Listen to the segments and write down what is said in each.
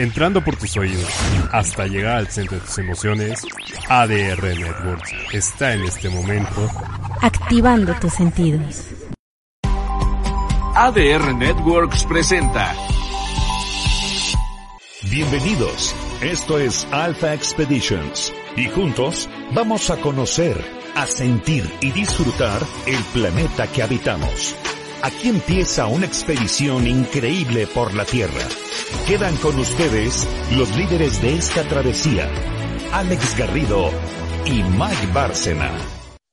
entrando por tus oídos hasta llegar al centro de tus emociones, ADR Networks está en este momento activando tus sentidos. ADR Networks presenta. Bienvenidos, esto es Alpha Expeditions y juntos vamos a conocer, a sentir y disfrutar el planeta que habitamos. Aquí empieza una expedición increíble por la Tierra. Quedan con ustedes los líderes de esta travesía, Alex Garrido y Mike Bárcena.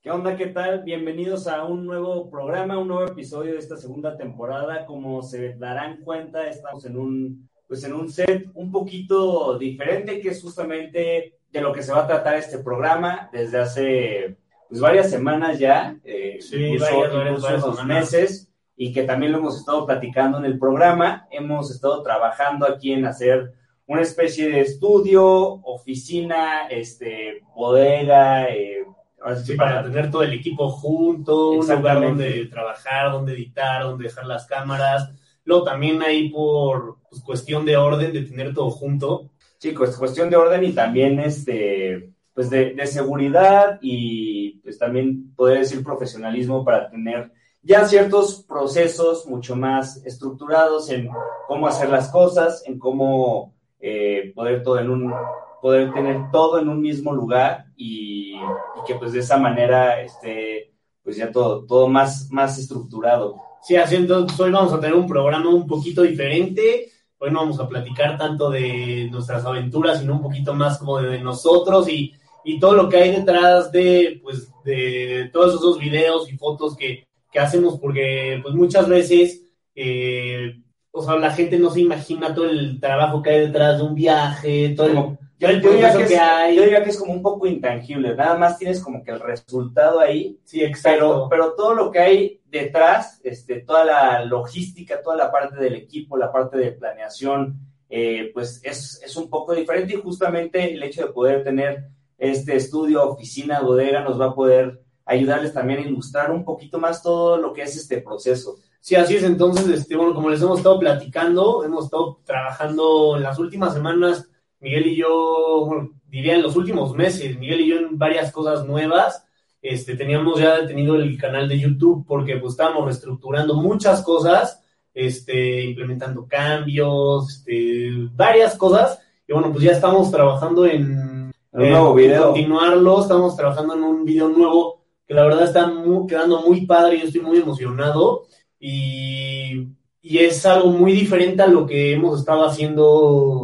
¿Qué onda? ¿Qué tal? Bienvenidos a un nuevo programa, un nuevo episodio de esta segunda temporada. Como se darán cuenta, estamos en un, pues en un set un poquito diferente, que es justamente de lo que se va a tratar este programa desde hace pues varias semanas ya, eh, Sí, incluso- varias, varias, incluso varias unos semanas. meses, y que también lo hemos estado platicando en el programa. Hemos estado trabajando aquí en hacer una especie de estudio, oficina, este, bodega, eh, sí para tener todo el equipo junto, un lugar donde trabajar, donde editar, donde dejar las cámaras. Luego también ahí por pues, cuestión de orden, de tener todo junto. Sí, pues cuestión de orden y también este, pues de, de seguridad y pues también poder decir profesionalismo para tener ya ciertos procesos mucho más estructurados en cómo hacer las cosas, en cómo eh, poder todo en un poder tener todo en un mismo lugar y, que pues de esa manera esté pues ya todo, todo más, más estructurado. Sí, así entonces hoy vamos a tener un programa un poquito diferente. Hoy no vamos a platicar tanto de nuestras aventuras, sino un poquito más como de nosotros y, y todo lo que hay detrás de, pues, de todos esos videos y fotos que, que hacemos, porque pues muchas veces, eh, o sea, la gente no se imagina todo el trabajo que hay detrás de un viaje, todo el, yo, diría que que es, hay. yo diría que es como un poco intangible, nada más tienes como que el resultado ahí Sí, pero, exacto. pero todo lo que hay detrás, este, toda la logística, toda la parte del equipo, la parte de planeación, eh, pues es, es un poco diferente y justamente el hecho de poder tener este estudio, oficina, bodega, nos va a poder ayudarles también a ilustrar un poquito más todo lo que es este proceso. Sí, así es. Entonces, este, bueno, como les hemos estado platicando, hemos estado trabajando en las últimas semanas, Miguel y yo, bueno, diría en los últimos meses, Miguel y yo en varias cosas nuevas. Este, teníamos ya detenido el canal de YouTube porque pues estábamos reestructurando muchas cosas, este, implementando cambios, este, varias cosas. Y bueno, pues ya estamos trabajando en, Un nuevo video. continuarlo. Estamos trabajando en un video nuevo que la verdad está mu- quedando muy padre. Yo estoy muy emocionado y, y es algo muy diferente a lo que hemos estado haciendo,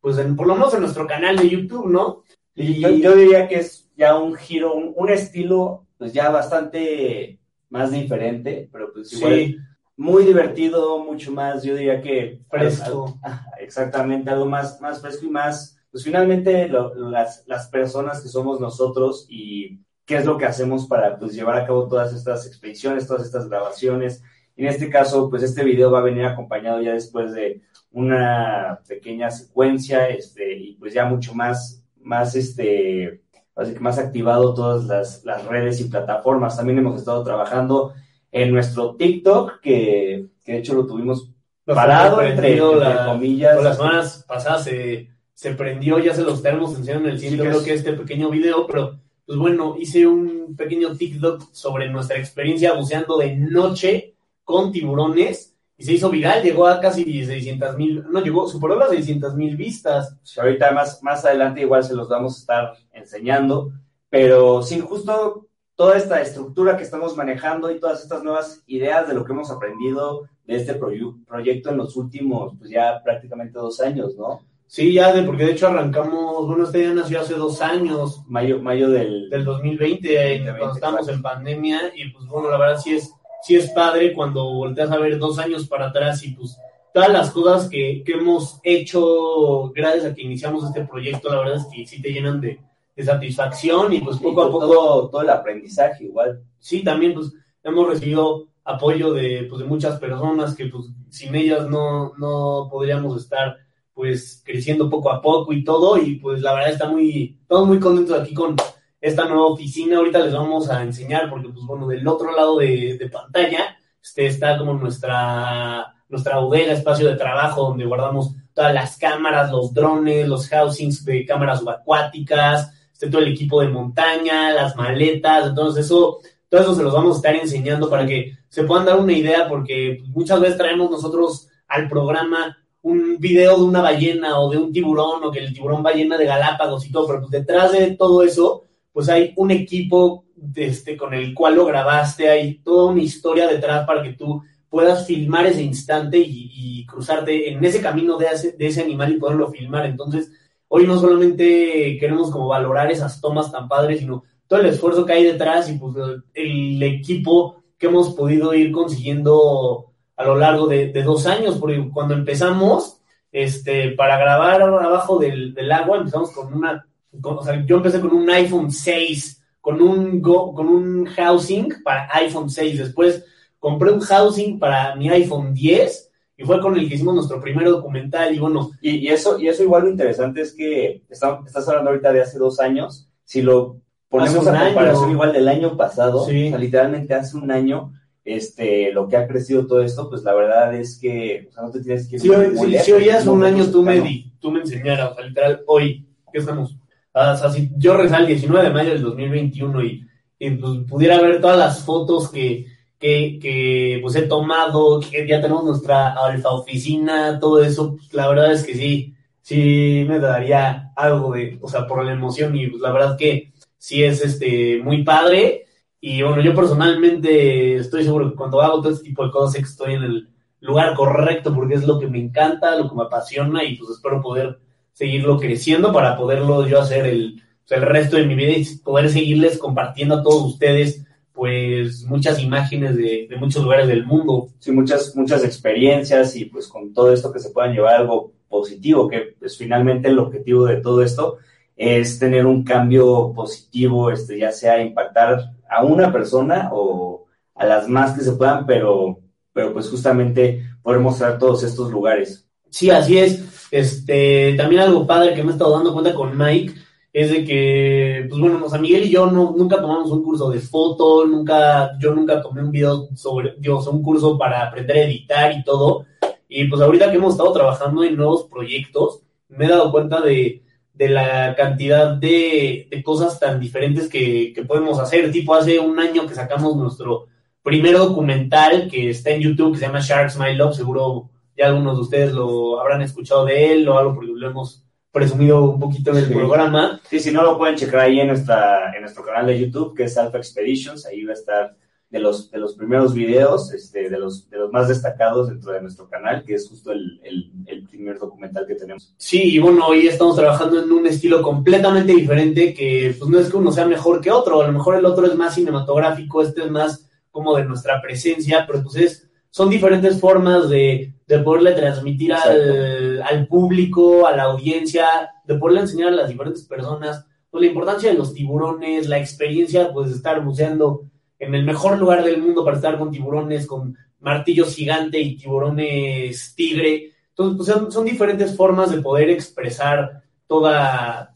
pues en- por lo menos en nuestro canal de YouTube, ¿no? Y yo, yo diría que es ya un giro, un, un estilo pues ya bastante más diferente, pero pues igual Sí, muy divertido, mucho más, yo diría que fresco. Exactamente, algo más, más fresco y más, pues finalmente lo- las, las personas que somos nosotros y qué es lo que hacemos para pues llevar a cabo todas estas expediciones, todas estas grabaciones. En este caso, pues este video va a venir acompañado ya después de una pequeña secuencia, este, y pues ya mucho más, más este, así que más activado todas las, las redes y plataformas. También hemos estado trabajando en nuestro TikTok, que, que de hecho lo tuvimos Nos parado entre, la- comillas. Pues las semanas pasadas se, se prendió, ya se los estaremos enseñando en el siguiente Sí, creo es- que este pequeño video, pero pues bueno, hice un pequeño TikTok sobre nuestra experiencia buceando de noche con tiburones y se hizo viral, llegó a casi 600 mil, no, llegó, superó las 600 mil vistas. Ahorita más, más adelante igual se los vamos a estar enseñando, pero sí, justo toda esta estructura que estamos manejando y todas estas nuevas ideas de lo que hemos aprendido de este proyecto en los últimos, pues ya prácticamente dos años, ¿no? Sí, ya, de, porque de hecho arrancamos, bueno, este ya nació hace dos años, Mayo, mayo del... del 2020, eh, 2020, cuando estábamos claro. en pandemia, y pues bueno, la verdad sí es, sí es padre cuando volteas a ver dos años para atrás y pues todas las cosas que, que hemos hecho gracias a que iniciamos este proyecto, la verdad es que sí te llenan de, de satisfacción y pues y poco a poco, todo, todo el aprendizaje igual. sí, también pues hemos recibido apoyo de, pues, de muchas personas que pues sin ellas no, no podríamos estar pues creciendo poco a poco y todo y pues la verdad está muy, estamos muy contentos aquí con esta nueva oficina, ahorita les vamos a enseñar porque pues bueno, del otro lado de, de pantalla este, está como nuestra, nuestra bodega, espacio de trabajo donde guardamos todas las cámaras, los drones, los housings de cámaras subacuáticas, este, todo el equipo de montaña, las maletas, entonces eso, todo eso se los vamos a estar enseñando para que se puedan dar una idea, porque muchas veces traemos nosotros al programa un video de una ballena o de un tiburón o que el tiburón ballena de Galápagos y todo, pero pues detrás de todo eso, pues hay un equipo este, con el cual lo grabaste, hay toda una historia detrás para que tú puedas filmar ese instante y, cruzarte en ese camino de ese, de ese animal y poderlo filmar. Entonces, hoy no solamente queremos como valorar esas tomas tan padres, sino todo el esfuerzo que hay detrás y pues el, equipo que hemos podido ir consiguiendo a lo largo de, dos años, porque cuando empezamos, este, para grabar abajo del, agua, empezamos con una, o sea, yo empecé con un iPhone 6, con un, con un housing para iPhone 6, después compré un housing para mi iPhone 10 y fue con el que hicimos nuestro primer documental y bueno. Y, eso, y eso igual lo interesante es que estás hablando ahorita de hace dos años, si lo ponemos a comparación igual del año pasado, literalmente hace un año, este, lo que ha crecido todo esto, pues la verdad es que, o sea, no te tienes que... Si, hoy hace un año tú me, di, tú me enseñaras, o sea, literal, hoy, ¿qué estamos? Ah, o sea, si yo rezal el 19 de mayo del 2021 y, y pues, pudiera ver todas las fotos que que, que pues he tomado, que ya tenemos nuestra alfa oficina, todo eso, la verdad es que sí, sí me daría algo de, o sea, por la emoción y pues la verdad que sí es este muy padre y bueno, yo personalmente estoy seguro que cuando hago todo este tipo de cosas sé que estoy en el lugar correcto porque es lo que me encanta, lo que me apasiona y pues espero poder seguirlo creciendo para poderlo yo hacer el, el resto de mi vida y poder seguirles compartiendo a todos ustedes pues muchas imágenes de, muchos lugares del mundo. Sí, muchas, muchas experiencias y pues con todo esto que se puedan llevar algo positivo, que pues finalmente el objetivo de todo esto es tener un cambio positivo, este, ya sea impactar a una persona o a las más que se puedan, pero, pero pues justamente poder mostrar todos estos lugares. Sí, así es. Este, también algo padre que me he estado dando cuenta con Mike es de que, pues bueno, o sea, Miguel y yo no, nunca tomamos un curso de foto, nunca, yo nunca tomé un video sobre, Dios, un curso para aprender a editar y todo. Y pues ahorita que hemos estado trabajando en nuevos proyectos, me he dado cuenta de, de la cantidad de, de, cosas tan diferentes que, que podemos hacer. Tipo, hace un año que sacamos nuestro primer documental que está en YouTube, que se llama Sharks My Love, seguro ya algunos de ustedes lo habrán escuchado de él o algo porque lo hemos presumido un poquito en el programa. Sí, si no lo pueden checar ahí en, nuestra, en nuestro canal de YouTube, que es Alpha Expeditions, ahí va a estar de los, de los primeros videos, este, de, los, de los más destacados dentro de nuestro canal, que es justo el, el, primer documental que tenemos. Sí, y bueno, hoy estamos trabajando en un estilo completamente diferente, que pues no es que uno sea mejor que otro, a lo mejor el otro es más cinematográfico, este es más como de nuestra presencia, pero pues son diferentes formas de, de poderle transmitir al, al, público, a la audiencia, de poderle enseñar a las diferentes personas, pues la importancia de los tiburones, la experiencia pues de estar buceando en el mejor lugar del mundo para estar con tiburones, con martillos gigante y tiburones tigre. Entonces, pues son, diferentes formas de poder expresar toda,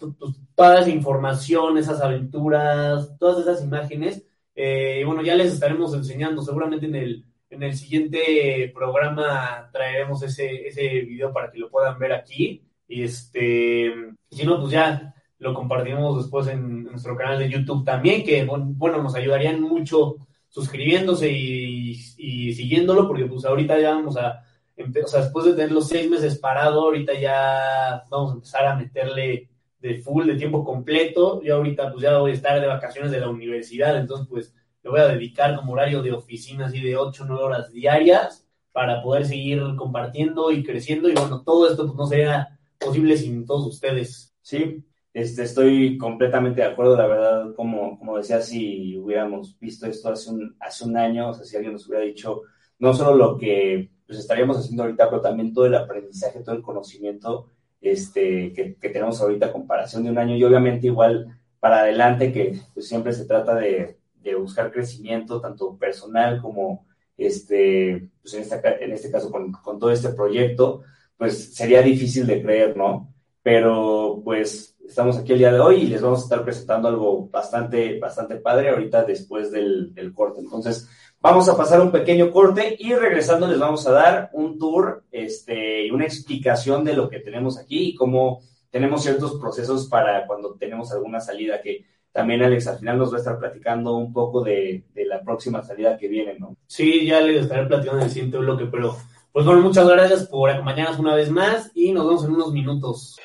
toda esa información, esas aventuras, todas esas imágenes. Eh, bueno, ya les estaremos enseñando seguramente en el en el siguiente programa traeremos ese, ese video para que lo puedan ver aquí. Y este, si no, pues ya lo compartiremos después en, nuestro canal de YouTube también, que bueno, nos ayudarían mucho suscribiéndose y, siguiéndolo, porque pues ahorita ya vamos a, o sea, después de tener los seis meses parado, ahorita ya vamos a empezar a meterle de full, de tiempo completo. Yo ahorita pues ya voy a estar de vacaciones de la universidad, entonces pues le voy a dedicar como horario de oficina así de 8 o 9 horas diarias para poder seguir compartiendo y creciendo. Y bueno, todo esto pues, no sería posible sin todos ustedes. Sí, este, estoy completamente de acuerdo, la verdad, como, como decía, si hubiéramos visto esto hace un, hace un año, o sea, si alguien nos hubiera dicho no solo lo que pues, estaríamos haciendo ahorita, pero también todo el aprendizaje, todo el conocimiento este, que, que tenemos ahorita comparación de un año y obviamente igual para adelante, que pues, siempre se trata de, de buscar crecimiento, tanto personal como este, pues en, esta, en este caso con, con, todo este proyecto, pues sería difícil de creer, ¿no? Pero pues estamos aquí el día de hoy y les vamos a estar presentando algo bastante, bastante padre ahorita después del, corte. Entonces, Vamos a pasar un pequeño corte y regresando les vamos a dar un tour este, y una explicación de lo que tenemos aquí y cómo tenemos ciertos procesos para cuando tenemos alguna salida que también Alex al final nos va a estar platicando un poco de, de la próxima salida que viene, ¿no? Sí, ya les estaré platicando en el siguiente bloque, pero pues bueno, muchas gracias por acompañarnos una vez más y nos vemos en unos minutos.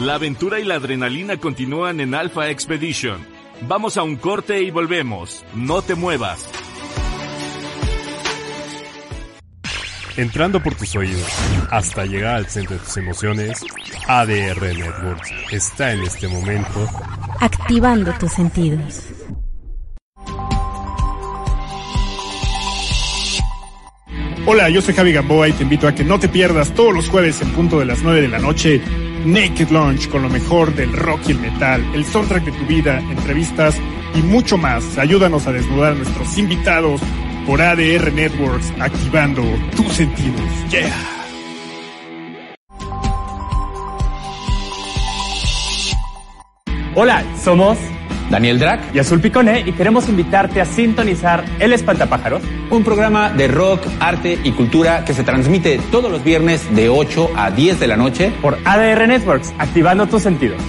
La aventura y la adrenalina continúan en Alpha Expedition. Vamos a un corte y volvemos. No te muevas. Entrando por tus oídos hasta llegar al centro de tus emociones, ADR Networks está en este momento activando tus sentidos. Hola, yo soy Javi Gamboa y te invito a que no te pierdas todos los jueves en punto de las 9 de la noche Naked Launch con lo mejor del rock y el metal, el soundtrack de tu vida, entrevistas y mucho más. Ayúdanos a desnudar a nuestros invitados por ADR Networks, activando tus sentidos. Yeah. Hola, somos Daniel Drac y Azul Picone y queremos invitarte a sintonizar El Espantapájaros, un programa de rock, arte y cultura que se transmite todos los viernes de 8 a 10 de la noche por ADR Networks, activando tus sentidos.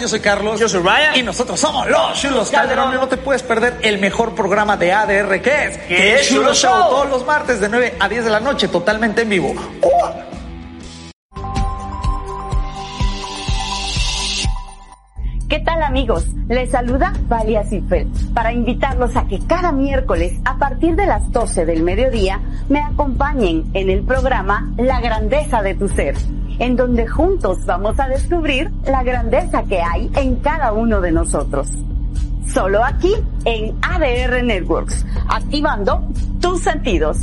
Yo soy Carlos. Yo soy Ryan. Y nosotros somos los Chulos Calderón. No te puedes perder el mejor programa de ADR que es. Que es Chulo Show. Todos los martes de 9 a 10 de la noche, totalmente en vivo. ¡Oh! ¿Qué tal amigos? Les saluda Valia Zifel para invitarlos a que cada miércoles a partir de las 12 del mediodía me acompañen en el programa La grandeza de tu ser, en donde juntos vamos a descubrir la grandeza que hay en cada uno de nosotros. Solo aquí en ADR Networks, activando tus sentidos.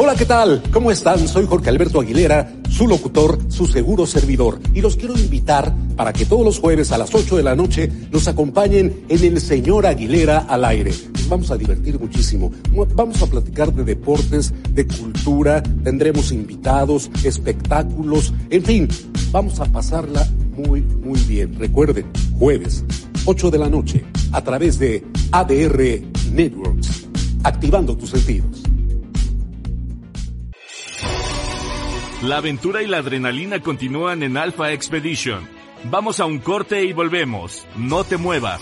Hola, ¿qué tal? ¿Cómo están? Soy Jorge Alberto Aguilera, su locutor, su seguro servidor, y los quiero invitar para que todos los jueves a las 8 de la noche nos acompañen en el Señor Aguilera al aire. Vamos a divertir muchísimo. Vamos a platicar de deportes, de cultura, tendremos invitados, espectáculos, en fin, vamos a pasarla muy, muy bien. Recuerden, jueves, 8 de la noche, a través de ADR Networks, activando tus sentidos. La aventura y la adrenalina continúan en Alpha Expedition. Vamos a un corte y volvemos. No te muevas.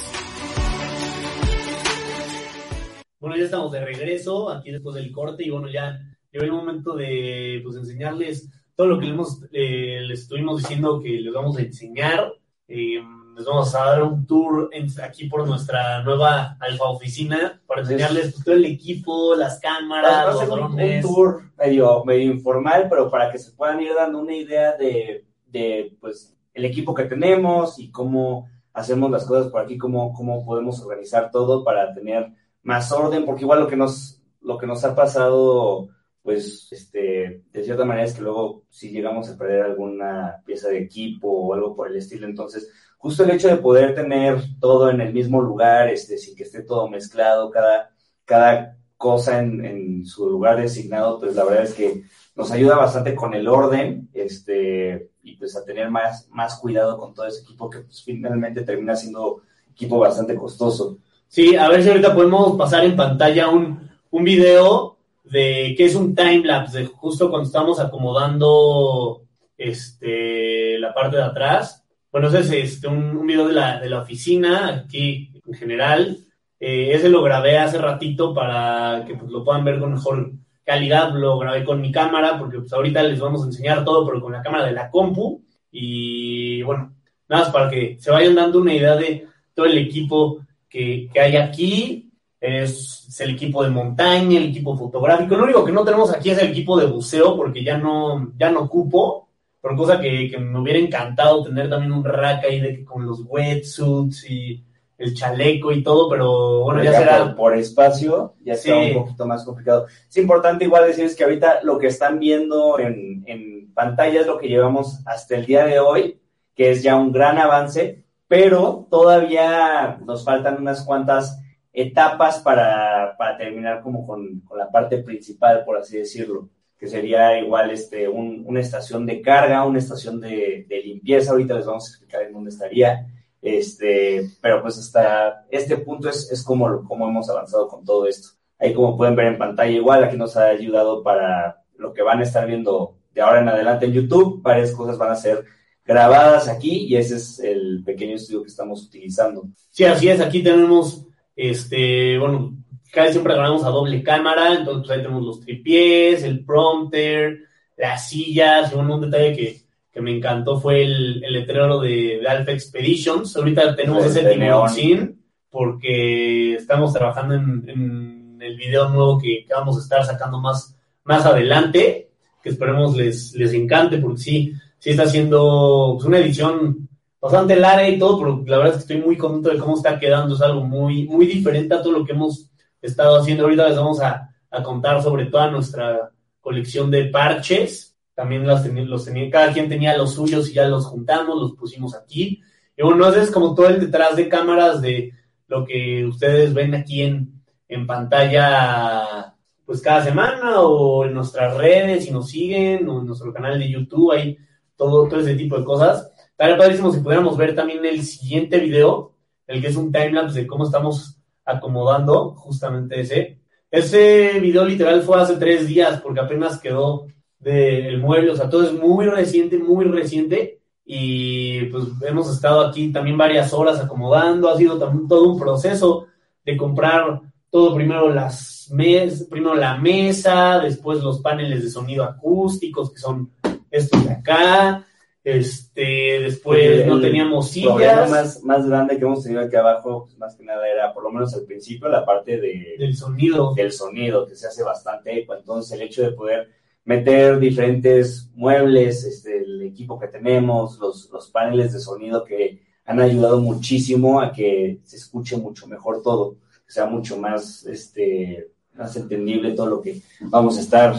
Bueno, ya estamos de regreso aquí después del corte y bueno, ya llegó el momento de pues enseñarles todo lo que les, hemos, eh, les estuvimos diciendo que les vamos a enseñar. Eh, les vamos a dar un tour en, aquí por nuestra nueva alfa oficina para enseñarles pues, todo el equipo, las cámaras, los drones. Un, tour medio, medio informal, pero para que se puedan ir dando una idea de, de pues, el equipo que tenemos y cómo hacemos las cosas por aquí, cómo, cómo podemos organizar todo para tener más orden, porque igual lo que nos, lo que nos ha pasado, pues, este, de cierta manera es que luego si llegamos a perder alguna pieza de equipo o algo por el estilo, entonces justo el hecho de poder tener todo en el mismo lugar, este, sin que esté todo mezclado, cada, cada cosa en, en, su lugar designado, pues la verdad es que nos ayuda bastante con el orden, este, y pues a tener más, más cuidado con todo ese equipo que pues finalmente termina siendo equipo bastante costoso. Sí, a ver si ahorita podemos pasar en pantalla un, un video de que es un timelapse, de justo cuando estamos acomodando este, la parte de atrás bueno, ese es este, un, un video de la, de la, oficina aquí en general. Eh, ese lo grabé hace ratito para que pues, lo puedan ver con mejor calidad. Lo grabé con mi cámara porque pues, ahorita les vamos a enseñar todo, pero con la cámara de la compu. Y bueno, nada más para que se vayan dando una idea de todo el equipo que, que hay aquí. Es, es, el equipo de montaña, el equipo fotográfico. Lo único que no tenemos aquí es el equipo de buceo porque ya no, ya no ocupo por cosa que, que, me hubiera encantado tener también un rack ahí de, con los wetsuits y el chaleco y todo, pero bueno, ya, ya será. Por, por, espacio, ya sí. está un poquito más complicado. Es importante igual decirles que ahorita lo que están viendo en, en pantalla es lo que llevamos hasta el día de hoy, que es ya un gran avance, pero todavía nos faltan unas cuantas etapas para, para terminar como con, la parte principal, por así decirlo, que sería igual este, un, una estación de carga, una estación de, de, limpieza, ahorita les vamos a explicar en dónde estaría, este, pero pues hasta este punto es, es como, como hemos avanzado con todo esto. Ahí como pueden ver en pantalla igual, aquí nos ha ayudado para lo que van a estar viendo de ahora en adelante en YouTube, varias cosas van a ser grabadas aquí y ese es el pequeño estudio que estamos utilizando. Sí, así es, aquí tenemos este, bueno, casi siempre grabamos a doble cámara, entonces pues, ahí tenemos los tripiés, el prompter, las sillas, y bueno, un detalle que, que me encantó fue el, el letrero de, de, Alpha Expeditions. Ahorita tenemos ese tiburón porque estamos trabajando en, en, el video nuevo que, que, vamos a estar sacando más, más adelante, que esperemos les, les encante, porque sí, sí está haciendo pues, una edición bastante larga y todo, pero la verdad es que estoy muy contento de cómo está quedando. Es algo muy, muy diferente a todo lo que hemos estado haciendo. Ahorita les vamos a, a contar sobre toda nuestra colección de parches. También los, los tenía, cada quien tenía los suyos y ya los juntamos, los pusimos aquí. Y bueno, es como todo el detrás de cámaras de lo que ustedes ven aquí en, en pantalla, pues cada semana o en nuestras redes, si nos siguen, o en nuestro canal de YouTube, hay todo, todo ese tipo de cosas. Estaría padrísimo si pudiéramos ver también el siguiente video, el que es un timelapse de cómo estamos acomodando justamente ese. Ese video literal fue hace tres días porque apenas quedó del mueble, o sea, todo es muy reciente, muy reciente y pues hemos estado aquí también varias horas acomodando, ha sido también todo un proceso de comprar todo primero las mes, primero la mesa, después los paneles de sonido acústicos que son estos de acá, este, después no teníamos sillas. El problema más, más grande que hemos tenido aquí abajo, pues, más que nada era, por lo menos al principio, la parte de, del sonido. Del sonido, que se hace bastante eco. Entonces, el hecho de poder meter diferentes muebles, este, el equipo que tenemos, los, los paneles de sonido que han ayudado muchísimo a que se escuche mucho mejor todo, que sea mucho más, este, más entendible todo lo que vamos a estar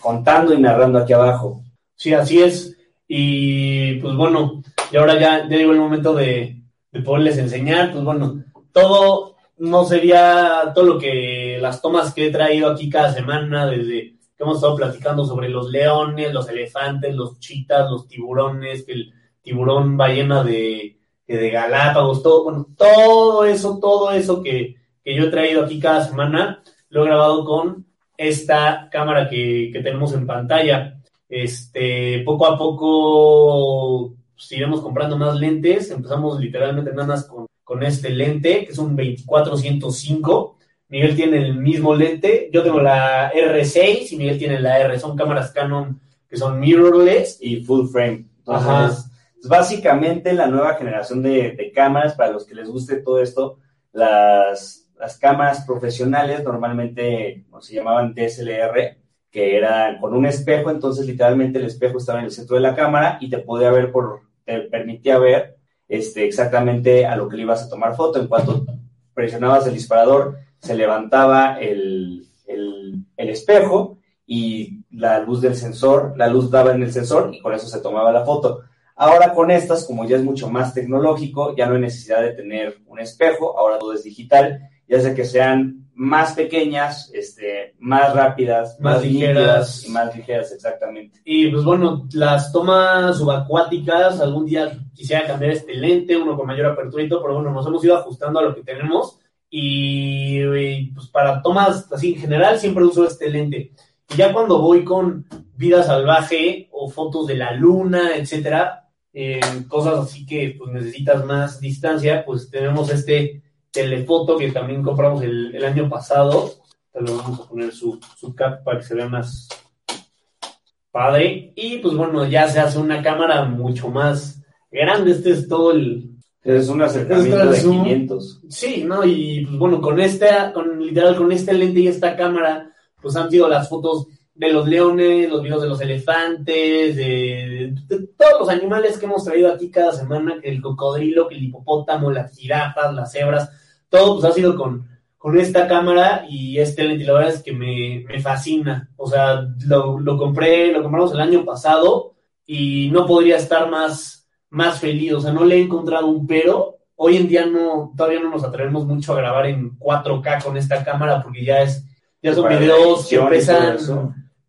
contando y narrando aquí abajo. Sí, así es. Y pues bueno, y ahora ya, llegó el momento de, de poderles enseñar. Pues bueno, todo no sería todo lo que las tomas que he traído aquí cada semana, desde que hemos estado platicando sobre los leones, los elefantes, los chitas, los tiburones, el tiburón ballena de, de Galápagos, todo, bueno, todo eso, todo eso que, que yo he traído aquí cada semana, lo he grabado con esta cámara que, que tenemos en pantalla. Este, poco a poco pues, iremos comprando más lentes. Empezamos literalmente nada más con, con este lente, que es un 2405. Miguel tiene el mismo lente. Yo tengo la R6 y Miguel tiene la R. Son cámaras Canon que son mirrorless. Y full frame. Entonces, es básicamente la nueva generación de, de, cámaras. Para los que les guste todo esto, las, las cámaras profesionales normalmente se llamaban DSLR que era con un espejo, entonces literalmente el espejo estaba en el centro de la cámara y te podía ver por, te permitía ver este, exactamente a lo que le ibas a tomar foto. En cuanto presionabas el disparador, se levantaba el, el, el espejo y la luz del sensor, la luz daba en el sensor y con eso se tomaba la foto. Ahora con estas, como ya es mucho más tecnológico, ya no hay necesidad de tener un espejo, ahora todo es digital, ya sea que sean más pequeñas, este, más rápidas, más, ligeras. Y más ligeras, exactamente. Y pues bueno, las tomas subacuáticas, algún día quisiera cambiar este lente, uno con mayor apertura y todo, pero bueno, nos hemos ido ajustando a lo que tenemos. Y, pues para tomas así en general siempre uso este lente. Y ya cuando voy con vida salvaje o fotos de la luna, etcétera, eh, cosas así que pues necesitas más distancia, pues tenemos este telefoto que también compramos el, el año pasado. Lo vamos a poner su, su cap para que se vea más padre. Y pues bueno, ya se hace una cámara mucho más grande. Este es todo el. Es un acercamiento de 500. Sí, ¿no? Y pues bueno, con esta, con literal, con este lente y esta cámara, pues han sido las fotos de los leones, los videos de los elefantes, de, de, de, todos los animales que hemos traído aquí cada semana, que el cocodrilo, que el hipopótamo, las jirafas, las cebras, todo pues ha sido con, con esta cámara y este lente, la verdad es que me, me fascina. O sea, lo, lo, compré, lo compramos el año pasado y no podría estar más, más feliz. O sea, no le he encontrado un pero. hoy en día no, todavía no nos atrevemos mucho a grabar en 4K con esta cámara porque ya es, ya son Para videos que pesan,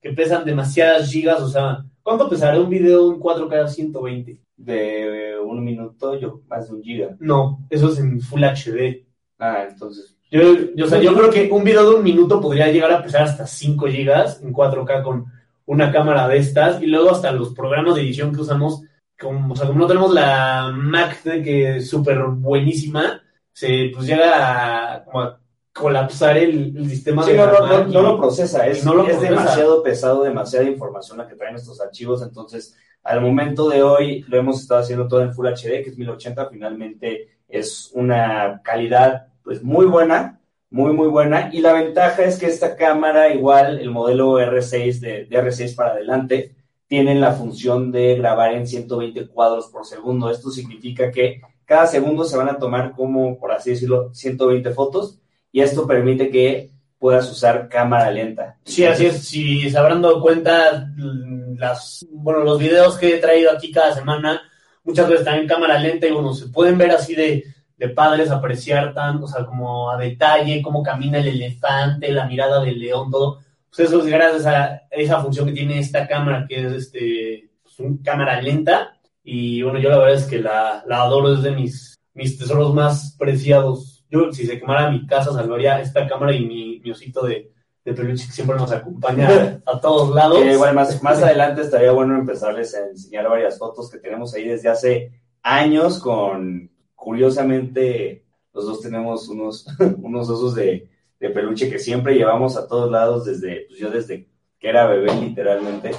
que pesan demasiadas gigas, o sea, ¿cuánto pesará un video en 4K 120? De un minuto, yo más de un giga. No, eso es en Full HD. Ah, entonces. Yo, yo, o sea, yo creo que un video de un minuto podría llegar a pesar hasta 5 gigas en 4K con una cámara de estas y luego hasta los programas de edición que usamos, como, o sea, como no tenemos la Mac que es súper buenísima, se pues llega a, como a colapsar el, el sistema Sí, de no, la no, no, Mac no y- lo procesa, es, y no lo es procesa. demasiado pesado, demasiada información la que traen estos archivos, entonces al momento de hoy lo hemos estado haciendo todo en Full HD, que es 1080, finalmente es una calidad pues muy buena, muy muy buena, y la ventaja es que esta cámara, igual el modelo R6 de, de R6 para adelante, tienen la función de grabar en 120 cuadros por segundo, esto significa que cada segundo se van a tomar como, por así decirlo, 120 fotos, y esto permite que puedas usar cámara lenta. Sí, así es. Si se habrán dado cuenta, mm, las, bueno, los videos que he traído aquí cada semana, muchas veces en cámara lenta y bueno, se pueden ver así de, de padres apreciar tan, o sea, como a detalle, cómo camina el elefante, la mirada del león, todo. Pues eso es gracias a esa función que tiene esta cámara, que es este, pues, un cámara lenta. Y bueno, yo la verdad es que la, la adoro, es de mis, mis tesoros más preciados. Yo, si se quemara mi casa, salvaría esta cámara y mi, mi osito de, de peluche que siempre nos acompaña a, a todos lados. Igual más, más adelante estaría bueno empezarles a enseñar varias fotos que tenemos ahí desde hace años con, curiosamente, los dos tenemos unos, unos osos de, peluche que siempre llevamos a todos lados desde, pues yo desde que era bebé literalmente,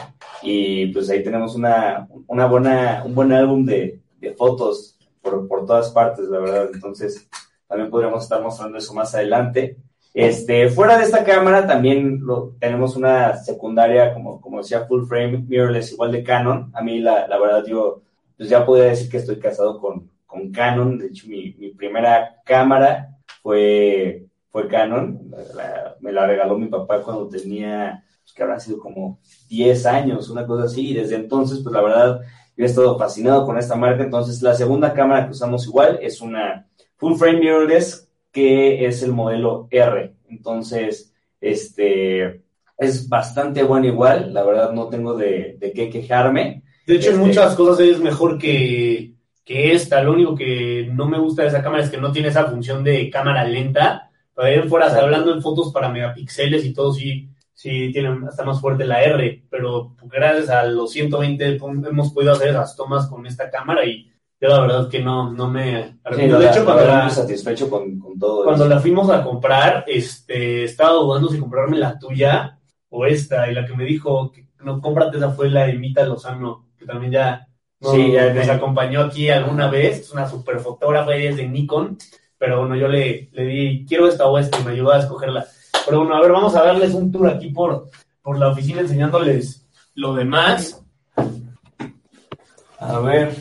y pues ahí tenemos una, una buena, un buen álbum de, de fotos por, por todas partes, la verdad, entonces también podríamos estar mostrando eso más adelante. Este, fuera de esta cámara también lo, tenemos una secundaria, como, como decía, full frame mirrorless, igual de Canon. A mí, la, la verdad, yo pues ya podría decir que estoy casado con, con Canon. De hecho, mi, mi primera cámara fue, fue Canon. La- la- me la regaló mi papá cuando tenía, pues, que habrá sido como 10 años, una cosa así. Y desde entonces, pues la verdad, yo he estado fascinado con esta marca. Entonces, la segunda cámara que usamos igual es una full frame mirrorless que es el modelo R. Entonces, este es bastante bueno igual, la verdad no tengo de, de qué quejarme. De hecho, en Este, muchas cosas es mejor que, que esta. Lo único que no me gusta de esa cámara es que no tiene esa función de cámara lenta. Ahí en fuera, hasta hablando en fotos para megapíxeles y todo, sí, sí tiene hasta más fuerte la R. Pero gracias a los 120 pon- hemos podido hacer esas tomas con esta cámara y yo la verdad que no, no me Sí, de hecho, cuando la, satisfecho con, con todo cuando eso. la fuimos a comprar, este, estaba dudando si comprarme la tuya o esta, y la que me dijo, que no, cómprate esa fue la de Mita Lozano, que también ya, Sí, ya nos acompañó aquí alguna vez, es una super fotógrafa, ella es de Nikon, pero bueno, yo le, le di, quiero esta o esta, y me ayudó a escogerla. Pero bueno, a ver, vamos a darles un tour aquí por, por la oficina enseñándoles lo demás. A ver.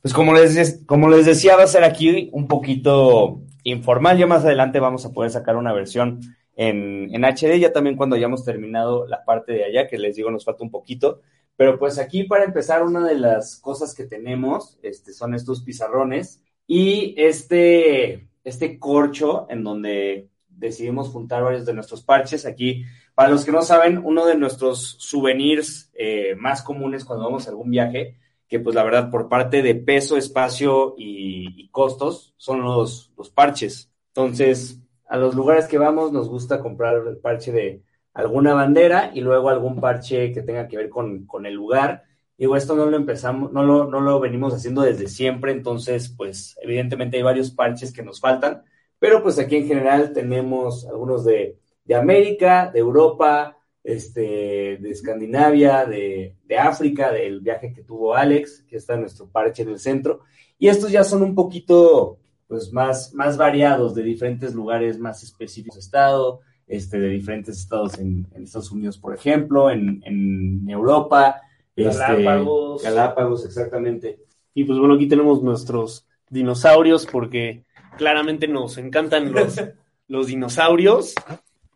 Pues como les, como les decía, va a ser aquí un poquito informal. Ya más adelante vamos a poder sacar una versión en, en HD, ya también cuando hayamos terminado la parte de allá, que les digo nos falta un poquito. Pero pues aquí para empezar, una de las cosas que tenemos este, son estos pizarrones y este, este corcho en donde decidimos juntar varios de nuestros parches. Aquí, para los que no saben, uno de nuestros souvenirs eh, más comunes cuando vamos a algún viaje, que pues la verdad por parte de peso, espacio y, y costos son los, los parches. Entonces, a los lugares que vamos nos gusta comprar el parche de alguna bandera y luego algún parche que tenga que ver con, con el lugar. Digo, esto no lo empezamos, no lo, no lo venimos haciendo desde siempre, entonces, pues, evidentemente hay varios parches que nos faltan, pero pues aquí en general tenemos algunos de, de América, de Europa, este, de Escandinavia, de, de África, del viaje que tuvo Alex, que está nuestro parche en el centro, y estos ya son un poquito, pues, más, más variados, de diferentes lugares más específicos estado, este, de diferentes estados en, en Estados Unidos, por ejemplo, en, en Europa, este, Galápagos. Galápagos, exactamente. Y pues bueno, aquí tenemos nuestros dinosaurios porque claramente nos encantan los, los dinosaurios.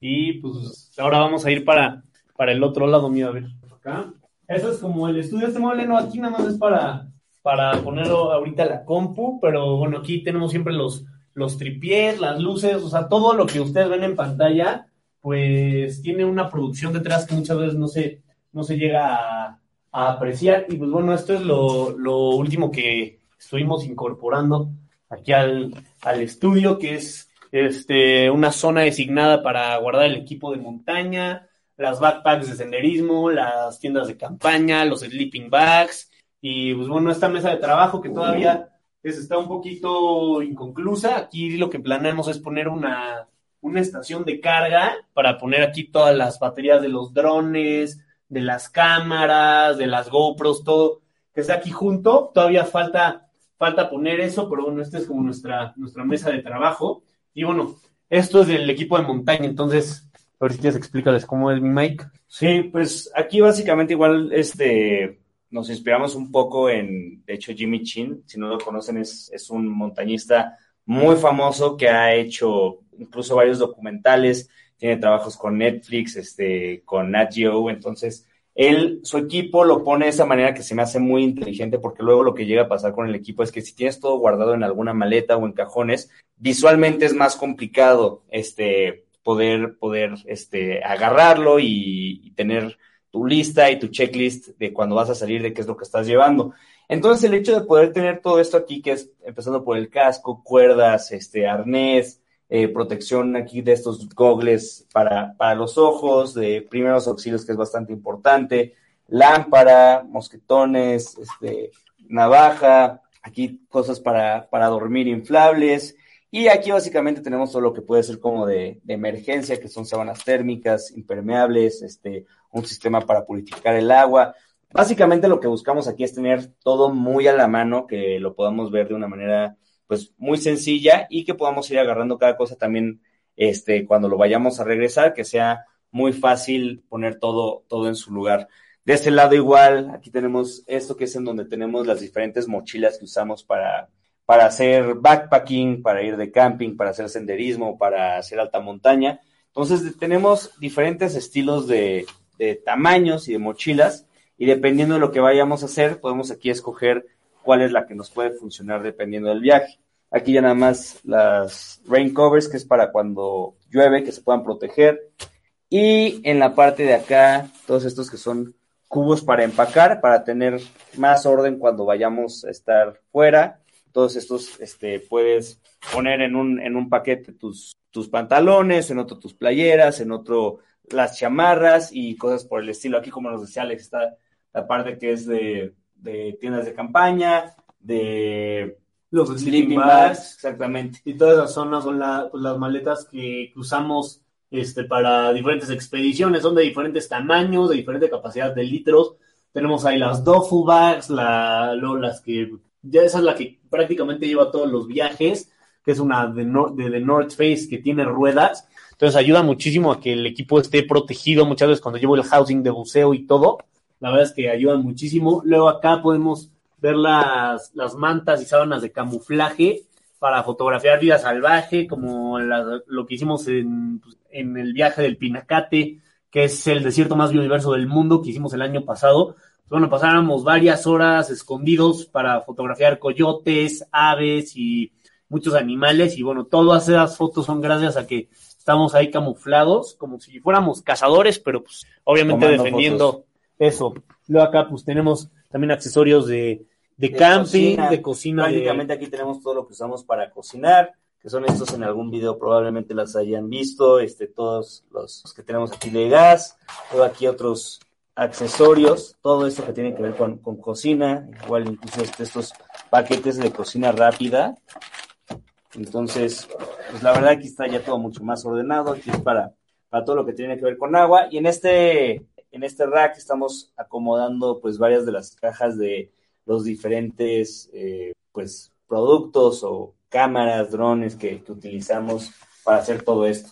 Y pues ahora vamos a ir para, para el otro lado mío, a ver. Acá. Eso es como el estudio. Este mueble no, aquí nada más es para, para poner ahorita la compu, pero bueno, aquí tenemos siempre los, los tripiés, las luces, o sea, todo lo que ustedes ven en pantalla, pues tiene una producción detrás que muchas veces no se, no se llega a, a apreciar. Y pues bueno, esto es lo, lo último que estuvimos incorporando aquí al, al estudio, que es este, una zona designada para guardar el equipo de montaña, las backpacks de senderismo, las tiendas de campaña, los sleeping bags y pues bueno, esta mesa de trabajo que todavía es, está un poquito inconclusa. Aquí lo que planeamos es poner una, una estación de carga para poner aquí todas las baterías de los drones, de las cámaras, de las GoPros, todo que está aquí junto. Todavía falta, falta poner eso, pero bueno, esta es como nuestra, nuestra mesa de trabajo. Y bueno, esto es del equipo de montaña, entonces, a ver si quieres explícales cómo es mi Mike. Sí, pues aquí básicamente igual este nos inspiramos un poco en, de hecho, Jimmy Chin, si no lo conocen, es, es un montañista muy famoso que ha hecho incluso varios documentales, tiene trabajos con Netflix, este, con Nat Geo, entonces él, su equipo lo pone de esa manera que se me hace muy inteligente porque luego lo que llega a pasar con el equipo es que si tienes todo guardado en alguna maleta o en cajones, visualmente es más complicado este, poder, poder este, agarrarlo y, tener tu lista y tu checklist de cuando vas a salir, de qué es lo que estás llevando. Entonces, el hecho de poder tener todo esto aquí, que es empezando por el casco, cuerdas, este, arnés, eh, protección aquí de estos gogles para, para los ojos, de primeros auxilios, que es bastante importante, lámpara, mosquetones, este, navaja, aquí cosas para, para dormir inflables. Y aquí básicamente tenemos todo lo que puede ser como de, de emergencia, que son sábanas térmicas, impermeables, este, un sistema para purificar el agua. Básicamente lo que buscamos aquí es tener todo muy a la mano, que lo podamos ver de una manera pues muy sencilla y que podamos ir agarrando cada cosa también este cuando lo vayamos a regresar, que sea muy fácil poner todo todo en su lugar. De este lado igual, aquí tenemos esto que es en donde tenemos las diferentes mochilas que usamos para para hacer backpacking, para ir de camping, para hacer senderismo, para hacer alta montaña. Entonces tenemos diferentes estilos de, de tamaños y de mochilas y dependiendo de lo que vayamos a hacer, podemos aquí escoger cuál es la que nos puede funcionar dependiendo del viaje. Aquí ya nada más las rain covers, que es para cuando llueve, que se puedan proteger. Y en la parte de acá, todos estos que son cubos para empacar, para tener más orden cuando vayamos a estar fuera. Todos estos este, puedes poner en un, en un paquete tus, tus pantalones, en otro tus playeras, en otro las chamarras y cosas por el estilo. Aquí, como nos decía Alex, está la parte que es de de tiendas de campaña, de los sleeping bags, exactamente. Y todas esas zonas son la, pues, las maletas que usamos este, para diferentes expediciones, son de diferentes tamaños, de diferente capacidad de litros. Tenemos ahí las duffel bags, la, las que, ya esa es la que prácticamente lleva todos los viajes, que es una de, de, de North Face que tiene ruedas. Entonces ayuda muchísimo a que el equipo esté protegido muchas veces cuando llevo el housing de buceo y todo la verdad es que ayudan muchísimo. Luego acá podemos ver las, las mantas y sábanas de camuflaje para fotografiar vida salvaje, como la, lo que hicimos en, pues, en, el viaje del Pinacate, que es el desierto más biodiverso del mundo que hicimos el año pasado. Pues, bueno, pasábamos varias horas escondidos para fotografiar coyotes, aves y muchos animales. Y bueno, todas esas fotos son gracias a que estamos ahí camuflados, como si fuéramos cazadores, pero pues obviamente Tomando defendiendo. Fotos eso. Luego acá pues tenemos también accesorios de, de, de camping, cocina. de cocina. Prácticamente de... aquí tenemos todo lo que usamos para cocinar, que son estos en algún video probablemente las hayan visto, este, todos los, los que tenemos aquí de gas, luego aquí otros accesorios, todo esto que tiene que ver con, con cocina, igual incluso este, estos paquetes de cocina rápida. Entonces, pues la verdad aquí está ya todo mucho más ordenado, aquí es para, para todo lo que tiene que ver con agua. Y en este en este rack estamos acomodando pues varias de las cajas de los diferentes eh, pues productos o cámaras, drones que, que, utilizamos para hacer todo esto.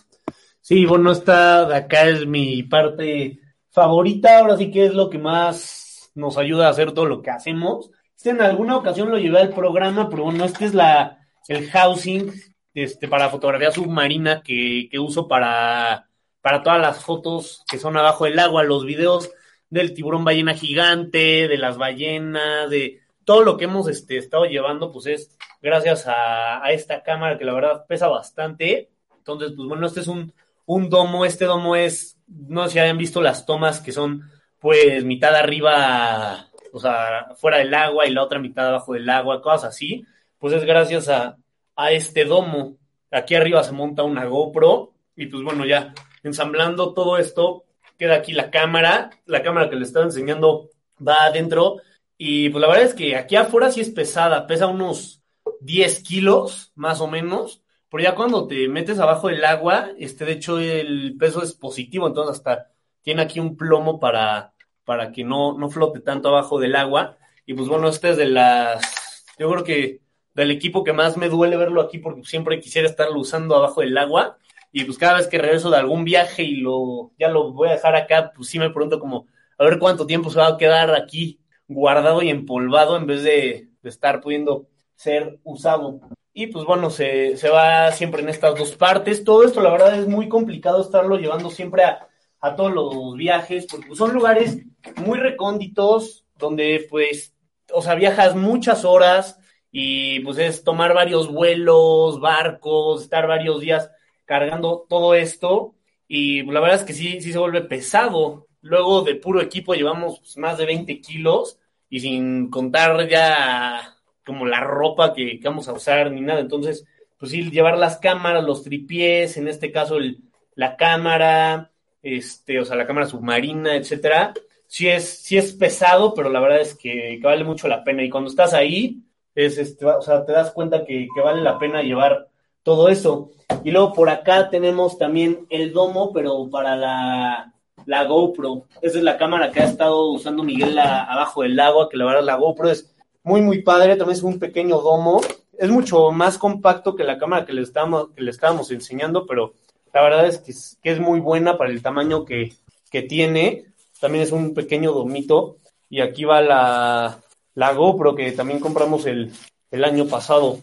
Sí, bueno, esta de acá es mi parte favorita, ahora sí que es lo que más nos ayuda a hacer todo lo que hacemos. Este en alguna ocasión lo llevé al programa, pero bueno, este es la, el housing este, para fotografía submarina que, que uso para para todas las fotos que son abajo del agua, los videos del tiburón ballena gigante, de las ballenas, de todo lo que hemos este, estado llevando, pues es gracias a, esta cámara que la verdad pesa bastante. Entonces, pues bueno, este es un, un domo, este domo es, no sé si hayan visto las tomas que son pues mitad arriba, o sea, fuera del agua y la otra mitad abajo del agua, cosas así, pues es gracias a, a este domo. Aquí arriba se monta una GoPro y pues bueno, ya ensamblando todo esto, queda aquí la cámara, la cámara que le estaba enseñando va adentro y pues la verdad es que aquí afuera sí es pesada, pesa unos 10 kilos más o menos, pero ya cuando te metes abajo del agua, este de hecho el peso es positivo, entonces hasta tiene aquí un plomo para, para que no, no flote tanto abajo del agua. Y pues bueno, este es de las, yo creo que del equipo que más me duele verlo aquí porque siempre quisiera estarlo usando abajo del agua. Y pues cada vez que regreso de algún viaje y lo, ya lo voy a dejar acá, pues sí me pregunto como, a ver cuánto tiempo se va a quedar aquí guardado y empolvado en vez de, de estar pudiendo ser usado. Y pues bueno, se, se, va siempre en estas dos partes. Todo esto, la verdad, es muy complicado estarlo llevando siempre a, a todos los viajes, porque son lugares muy recónditos, donde pues, o sea, viajas muchas horas y pues es tomar varios vuelos, barcos, estar varios días cargando todo esto. Y la verdad es que sí, sí se vuelve pesado. Luego de puro equipo llevamos pues, más de 20 kilos y sin contar ya como la ropa que, vamos a usar ni nada. Entonces, pues sí, llevar las cámaras, los tripiés, en este caso el, la cámara, este, o sea, la cámara submarina, etcétera. Sí es, sí es pesado, pero la verdad es que, vale mucho la pena. Y cuando estás ahí, es, este, o sea, te das cuenta que vale la pena llevar todo eso. Y luego por acá tenemos también el domo, pero para la, la GoPro. Esa es la cámara que ha estado usando Miguel abajo del agua, que la verdad la GoPro es muy, muy padre. También es un pequeño domo. Es mucho más compacto que la cámara que le estábamos, que le estábamos enseñando, pero la verdad es que, es que es muy buena para el tamaño que, que, tiene. También es un pequeño domito. Y aquí va la, la GoPro que también compramos el, el año pasado.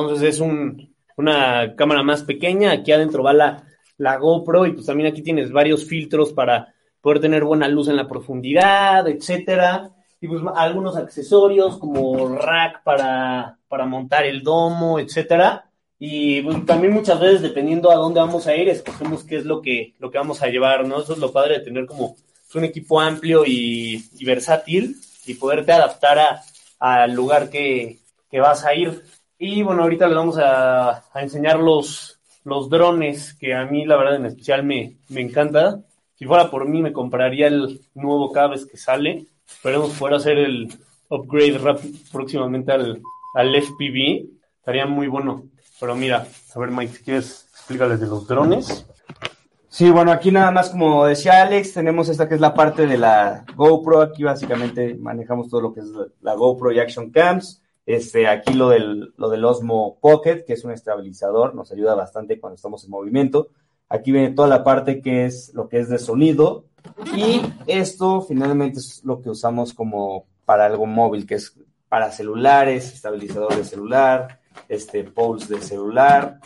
Entonces es un, una cámara más pequeña. Aquí adentro va la, la GoPro y pues también aquí tienes varios filtros para poder tener buena luz en la profundidad, etcétera. Y pues algunos accesorios como rack para, para montar el domo, etcétera. Y pues, también muchas veces, dependiendo a dónde vamos a ir, escogemos qué es lo que, lo que vamos a llevar, ¿no? Eso es lo padre de tener como un equipo amplio y, y versátil y poderte adaptar a, al lugar que, que, vas a ir. Y bueno, ahorita les vamos a, a, enseñar los, los drones, que a mí la verdad en especial me, me encanta. Si fuera por mí, me compraría el nuevo cada vez que sale. Esperemos poder hacer el upgrade próximamente al, al FPV. Estaría muy bueno. Pero mira, a ver Mike, si quieres explícales de los drones. Sí, bueno, aquí nada más como decía Alex, tenemos esta que es la parte de la GoPro. Aquí básicamente manejamos todo lo que es la GoPro y Action Cams. Este, aquí lo del, lo del Osmo Pocket, que es un estabilizador, nos ayuda bastante cuando estamos en movimiento. Aquí viene toda la parte que es lo que es de sonido. Y esto finalmente es lo que usamos como para algo móvil, que es para celulares, estabilizador de celular, este poles de celular,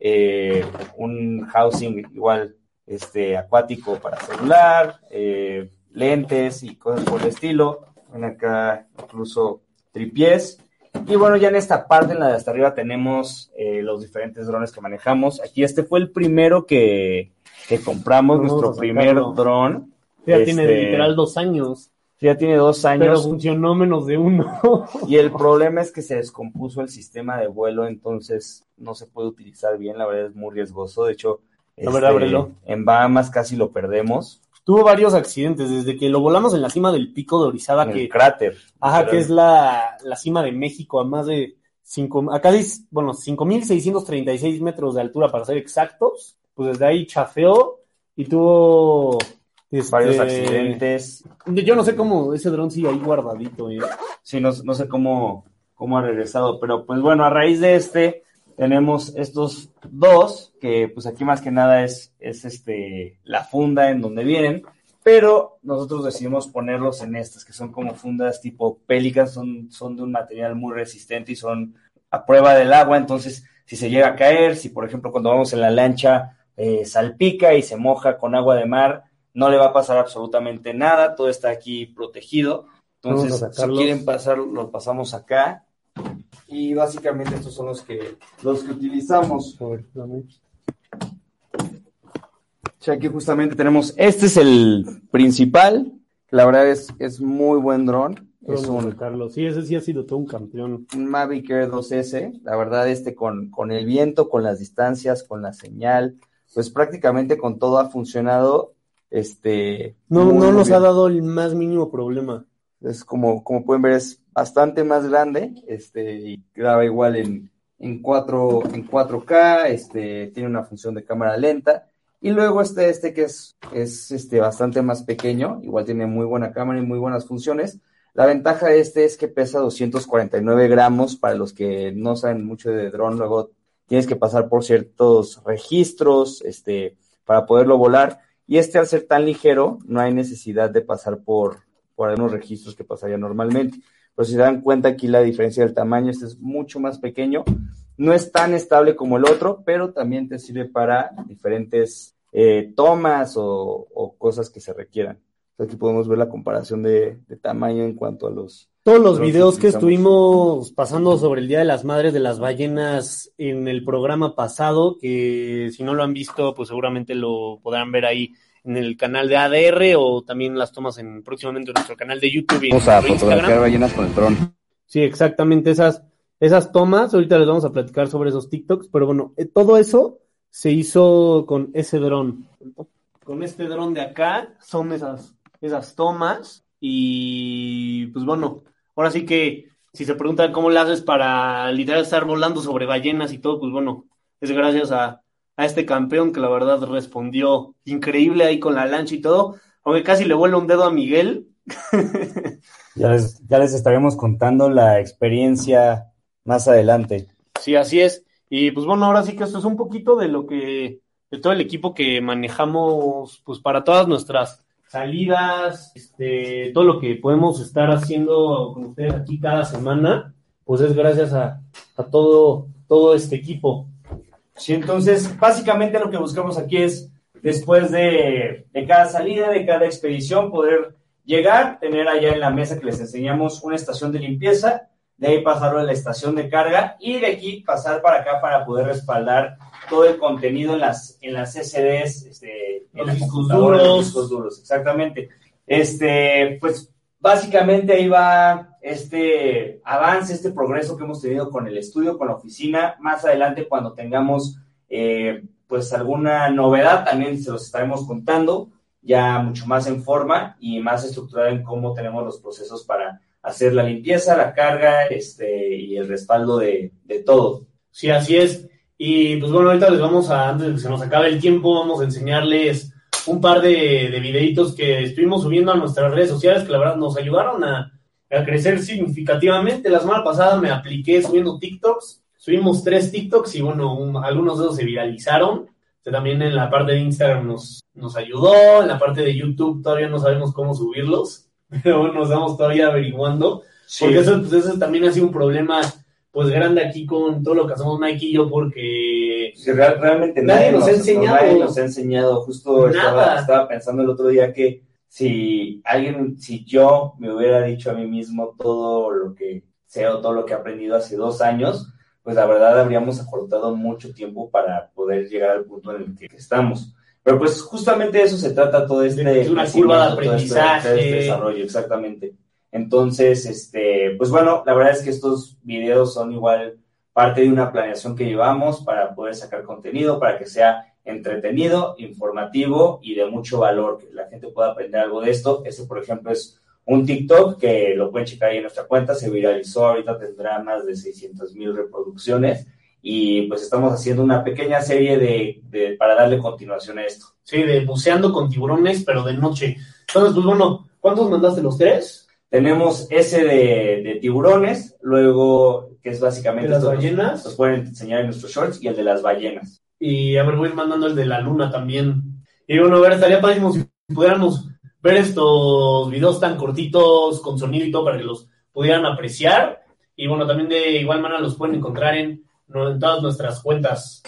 eh, un housing igual este acuático para celular, eh, lentes y cosas por el estilo. Ven acá incluso tripiés. Y bueno, ya en esta parte, en la de hasta arriba, tenemos eh, los diferentes drones que manejamos. Aquí este fue el primero que, que compramos, Vamos nuestro a primer dron. Ya tiene Este, literal dos años. Ya tiene dos Pero años. funcionó menos de uno. Y el problema es que se descompuso el sistema de vuelo, entonces no se puede utilizar bien, la verdad es muy riesgoso. De hecho, A ver, ábrelo. en Bahamas casi lo perdemos. Tuvo varios accidentes desde que lo volamos en la cima del pico de Orizaba, En que, el cráter. ajá, Pero- que es la, la cima de México, a más de cinco, a casi, bueno, 5.636 metros de altura para ser exactos. Pues desde ahí chafeó y tuvo este, Varios accidentes. Yo no sé cómo ese dron sigue ahí guardadito. ¿eh? Sí, no, no sé cómo, cómo ha regresado, pero pues bueno, a raíz de este tenemos estos dos, que pues aquí más que nada es, es este, la funda en donde vienen, pero nosotros decidimos ponerlos en estas, que son como fundas tipo pélicas, son, son de un material muy resistente y son a prueba del agua, entonces si se llega a caer, si por ejemplo cuando vamos en la lancha eh, salpica y se moja con agua de mar, no le va a pasar absolutamente nada, todo está aquí protegido. Entonces, si quieren pasar, lo pasamos acá. Y básicamente estos son los que, los que utilizamos. aquí justamente tenemos, este es el principal, la verdad es, es muy buen dron. Es un, Carlos, sí, ese sí ha sido todo un campeón. Un Mavic Air 2S, la verdad este con, con el viento, con las distancias, con la señal, pues prácticamente con todo ha funcionado. Este, no no nos ha dado el más mínimo problema. Es como, como pueden ver, es bastante más grande, este, y graba igual en, en, 4, en 4K, este, tiene una función de cámara lenta. Y luego este, este que es, es este, bastante más pequeño, igual tiene muy buena cámara y muy buenas funciones. La ventaja de este es que pesa 249 gramos, para los que no saben mucho de dron, luego tienes que pasar por ciertos registros, este, para poderlo volar. Y este al ser tan ligero, no hay necesidad de pasar por, por algunos registros que pasaría normalmente. Pero si se dan cuenta aquí la diferencia del tamaño, este es mucho más pequeño. No es tan estable como el otro, pero también te sirve para diferentes eh, tomas o, cosas que se requieran. Aquí podemos ver la comparación de, tamaño en cuanto a los... Todos los videos que estuvimos pasando sobre el Día de las Madres de las Ballenas en el programa pasado, que si no lo han visto, pues seguramente lo podrán ver ahí en el canal de ADR o también las tomas en próximamente en nuestro canal de YouTube. Y vamos a fotografiar ballenas con el dron. Sí, exactamente esas, esas tomas. Ahorita les vamos a platicar sobre esos TikToks, pero bueno, eh, todo eso se hizo con ese dron. Con este dron de acá son esas, esas tomas y pues bueno, ahora sí que si se preguntan cómo lo haces para literal estar volando sobre ballenas y todo, pues bueno, es gracias a, a este campeón que la verdad respondió increíble ahí con la lancha y todo, aunque casi le vuelve un dedo a Miguel. ya, les, ya les estaremos contando la experiencia más adelante. Sí, así es. Y pues bueno, ahora sí que esto es un poquito de lo que, de todo el equipo que manejamos, pues para todas nuestras salidas, este, todo lo que podemos estar haciendo con ustedes aquí cada semana, pues es gracias a, a todo, todo este equipo. Sí, entonces, básicamente lo que buscamos aquí es, después de, cada salida, de cada expedición, poder llegar, tener allá en la mesa que les enseñamos una estación de limpieza, de ahí pasarlo a la estación de carga y de aquí pasar para acá para poder respaldar todo el contenido en las, en las SSDs, este, en los discos duros. duros, exactamente. Este, pues básicamente ahí va este avance, este progreso que hemos tenido con el estudio, con la oficina. Más adelante, cuando tengamos eh, pues alguna novedad, también se los estaremos contando, ya mucho más en forma y más estructurada en cómo tenemos los procesos para hacer la limpieza, la carga este, y el respaldo de, de todo. Sí, así es. Y pues bueno, ahorita les vamos a, antes de que se nos acabe el tiempo, vamos a enseñarles un par de, de videitos que estuvimos subiendo a nuestras redes sociales que la verdad nos ayudaron a, a crecer significativamente. La semana pasada me apliqué subiendo TikToks. Subimos tres TikToks y bueno, algunos de esos se viralizaron. también en la parte de Instagram nos, nos ayudó. En la parte de YouTube todavía no sabemos cómo subirlos. Pero bueno, nos estamos todavía averiguando. Porque eso, pues, eso también ha sido un problema pues grande aquí con todo lo que hacemos Nike y yo porque realmente nadie, nos, ha enseñado. Nadie nos ha enseñado. Justo estaba, estaba pensando el otro día que si alguien, si yo me hubiera dicho a mí mismo todo lo que sé o todo lo que he aprendido hace dos años, pues la verdad habríamos acortado mucho tiempo para poder llegar al punto en el que estamos. Pero pues justamente de eso se trata todo este... Es una curva de este aprendizaje. Este, desarrollo, exactamente. Entonces, este, pues bueno, la verdad es que estos videos son igual parte de una planeación que llevamos para poder sacar contenido, para que sea entretenido, informativo y de mucho valor, que la gente pueda aprender algo de esto. Este, por ejemplo, es un TikTok que lo pueden checar ahí en nuestra cuenta, se viralizó, ahorita tendrá más de 600 mil reproducciones y pues estamos haciendo una pequeña serie de, para darle continuación a esto. Sí, de buceando con tiburones, pero de noche. Entonces, pues bueno, ¿cuántos mandaste los tres? Tenemos ese de, tiburones, luego, que es básicamente... las ballenas? Los pueden enseñar en nuestros shorts, y el de las ballenas. Y a ver, voy mandando el de la luna también. Y bueno, a ver, estaría padrísimo si pudiéramos ver estos videos tan cortitos con sonido y todo para que los pudieran apreciar. Y bueno, también de igual manera los pueden encontrar en, en todas nuestras cuentas.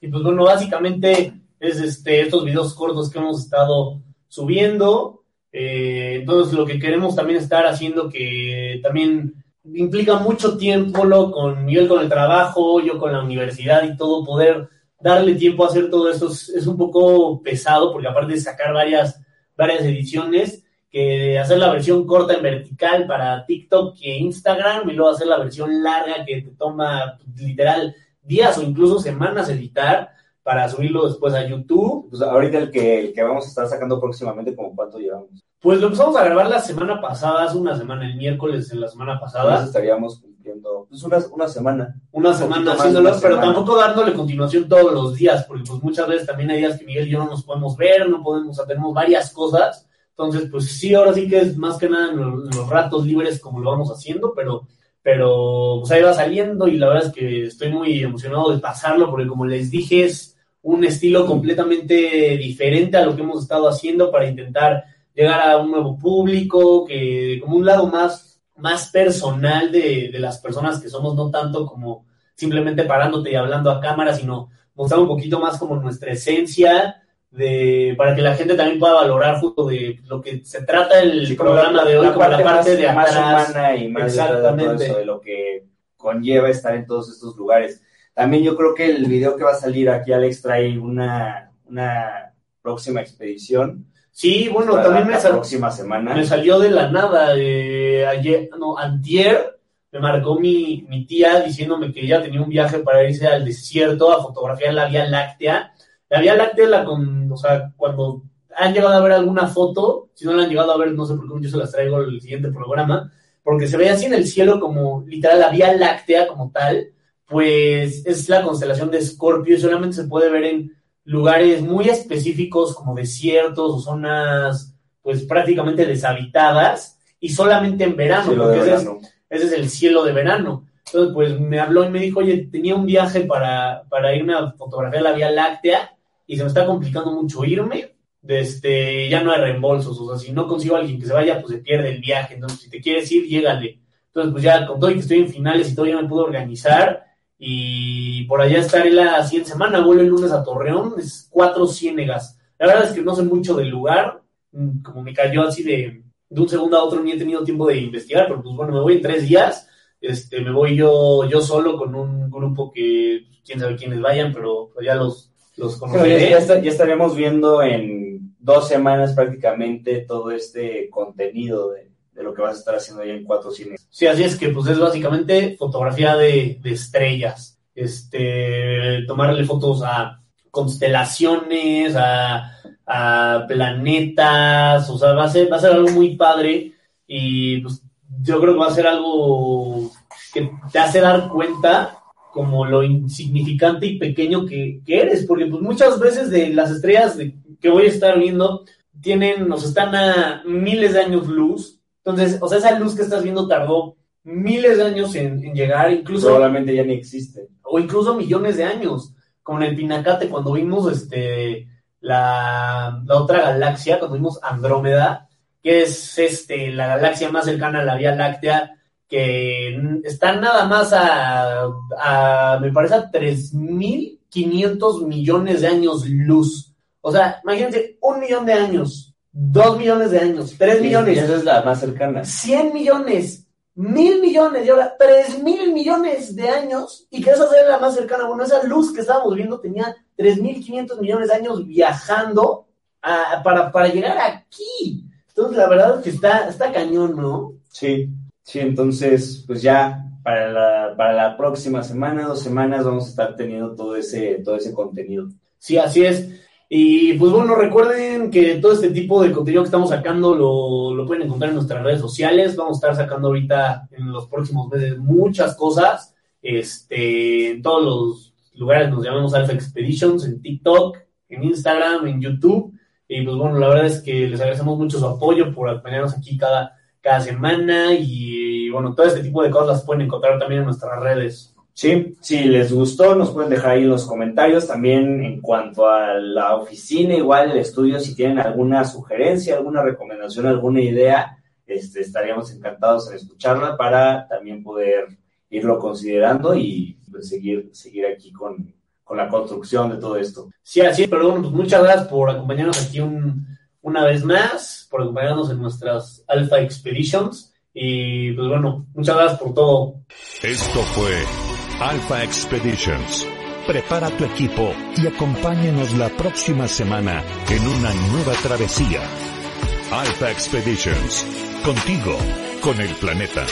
Y pues bueno, básicamente es este, estos videos cortos que hemos estado subiendo. Eh, entonces lo que queremos también estar haciendo que también implica mucho tiempo, lo con yo con el trabajo, yo con la universidad y todo, poder darle tiempo a hacer todo esto es, un poco pesado, porque aparte de sacar varias, varias ediciones, que hacer la versión corta en vertical para TikTok e Instagram y luego hacer la versión larga que te toma literal días o incluso semanas editar para subirlo después a YouTube. Pues ahorita el que, el que vamos a estar sacando próximamente, ¿como cuánto llevamos? Pues lo empezamos a grabar la semana pasada, hace una semana, el miércoles de la semana pasada. Entonces estaríamos cumpliendo, pues una, una semana. Una Un semana haciéndolo, pero semana. tampoco dándole continuación todos los días, porque pues muchas veces también hay días que Miguel y yo no nos podemos ver, no podemos, o sea, tenemos varias cosas. Entonces, pues sí, ahora sí que es más que nada en los, ratos libres como lo vamos haciendo, pero, pero pues ahí va saliendo y la verdad es que estoy muy emocionado de pasarlo, porque como les dije, es un estilo completamente diferente a lo que hemos estado haciendo para intentar llegar a un nuevo público, que como un lado más, más personal de, de las personas que somos, no tanto como simplemente parándote y hablando a cámara, sino mostrar un poquito más como nuestra esencia, de, para que la gente también pueda valorar justo de lo que se trata el Sí, programa la- de hoy, la como la parte más- de más atrás. humana y más de Exactamente. eso, de lo que conlleva estar en todos estos lugares. También yo creo que el video que va a salir aquí, Alex, trae una, una próxima expedición. Sí, bueno, para también me la sal- próxima semana. Me salió de la nada. eh, ayer, no, antier me marcó mi, mi tía diciéndome que ella tenía un viaje para irse al desierto a fotografiar la Vía Láctea. La Vía Láctea, la con, o sea, cuando han llegado a ver alguna foto, si no la han llegado a ver, no sé por qué yo se las traigo al siguiente programa, porque se ve así en el cielo como literal la Vía Láctea como tal, pues es la constelación de Escorpio y solamente se puede ver en lugares muy específicos como desiertos o zonas pues prácticamente deshabitadas y solamente en verano, porque ese. Es, ese es el cielo de verano. Entonces, pues me habló y me dijo, oye, tenía un viaje para, para irme a fotografiar la Vía Láctea y se me está complicando mucho irme. Este, ya no hay reembolsos, o sea, si no consigo a alguien que se vaya, pues se pierde el viaje. Entonces, si te quieres ir, llégale. Entonces, pues ya con todo y que estoy en finales y todo, ya me puedo organizar y por allá estaré la siguiente semana. Vuelvo el lunes a Torreón, es cuatro ciénegas. La verdad es que no sé mucho del lugar, mm, como me cayó así de, de un segundo a otro, ni he tenido tiempo de investigar, pero pues bueno, me voy en tres días. Este, me voy yo, yo solo con un grupo que quién sabe quiénes vayan, pero pues ya los, los conoceré. ya está- ya estaremos viendo en dos semanas prácticamente todo este contenido de, de lo que vas a estar haciendo ahí en Cuatro Cines. Sí, así es que pues es básicamente fotografía de, de estrellas. Este, tomarle fotos a constelaciones, a, a planetas, o sea, va a ser, va a ser algo muy padre y pues yo creo que va a ser algo que te hace dar cuenta como lo insignificante y pequeño que, que eres, porque pues muchas veces de las estrellas de- que voy a estar viendo tienen, nos están a miles de años luz, entonces, o sea, esa luz que estás viendo tardó miles de años en, en llegar, incluso Probablemente ya ni existe. o incluso millones de años, como en el Pinacate, cuando vimos este la, la otra galaxia, cuando vimos Andrómeda, que es este la galaxia más cercana a la Vía Láctea, que n- está nada más a, a me parece, a 3.500 millones de años luz. O sea, imagínense, un millón de años, dos millones de años, tres millones. y esa es la más cercana. 100 millones, mil millones y ahora 3 mil millones de años y que esa sea la más cercana. Bueno, esa luz que estábamos viendo tenía 3.500 millones de años viajando a- para, para llegar aquí. Entonces, la verdad es que está, está cañón, ¿no? Sí, sí, entonces, pues ya para la, para la próxima semana, dos semanas, vamos a estar teniendo todo ese, todo ese contenido. Sí, así es. Y pues bueno, recuerden que todo este tipo de contenido que estamos sacando lo, lo pueden encontrar en nuestras redes sociales. Vamos a estar sacando ahorita en los próximos meses muchas cosas. Este, en todos los lugares nos llamamos Alpha Expeditions, en TikTok, en Instagram, en YouTube. Y pues bueno, la verdad es que les agradecemos mucho su apoyo por acompañarnos aquí cada, cada semana. Y bueno, todo este tipo de cosas las pueden encontrar también en nuestras redes. Sí, si les gustó, nos pueden dejar ahí los comentarios. También en cuanto a la oficina, igual el estudio, si tienen alguna sugerencia, alguna recomendación, alguna idea, este, estaríamos encantados en escucharla para también poder irlo considerando y pues, seguir, seguir aquí con, con la construcción de todo esto. Sí, así pero bueno, pues muchas gracias por acompañarnos aquí un, una vez más, por acompañarnos en nuestras Alpha Expeditions. Y pues bueno, muchas gracias por todo. Esto fue Alpha Expeditions. Prepara tu equipo y acompáñenos la próxima semana en una nueva travesía. Alpha Expeditions. Contigo, con el planeta.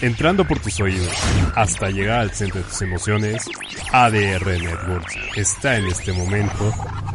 Entrando por tus oídos hasta llegar al centro de tus emociones, ADR Networks está en este momento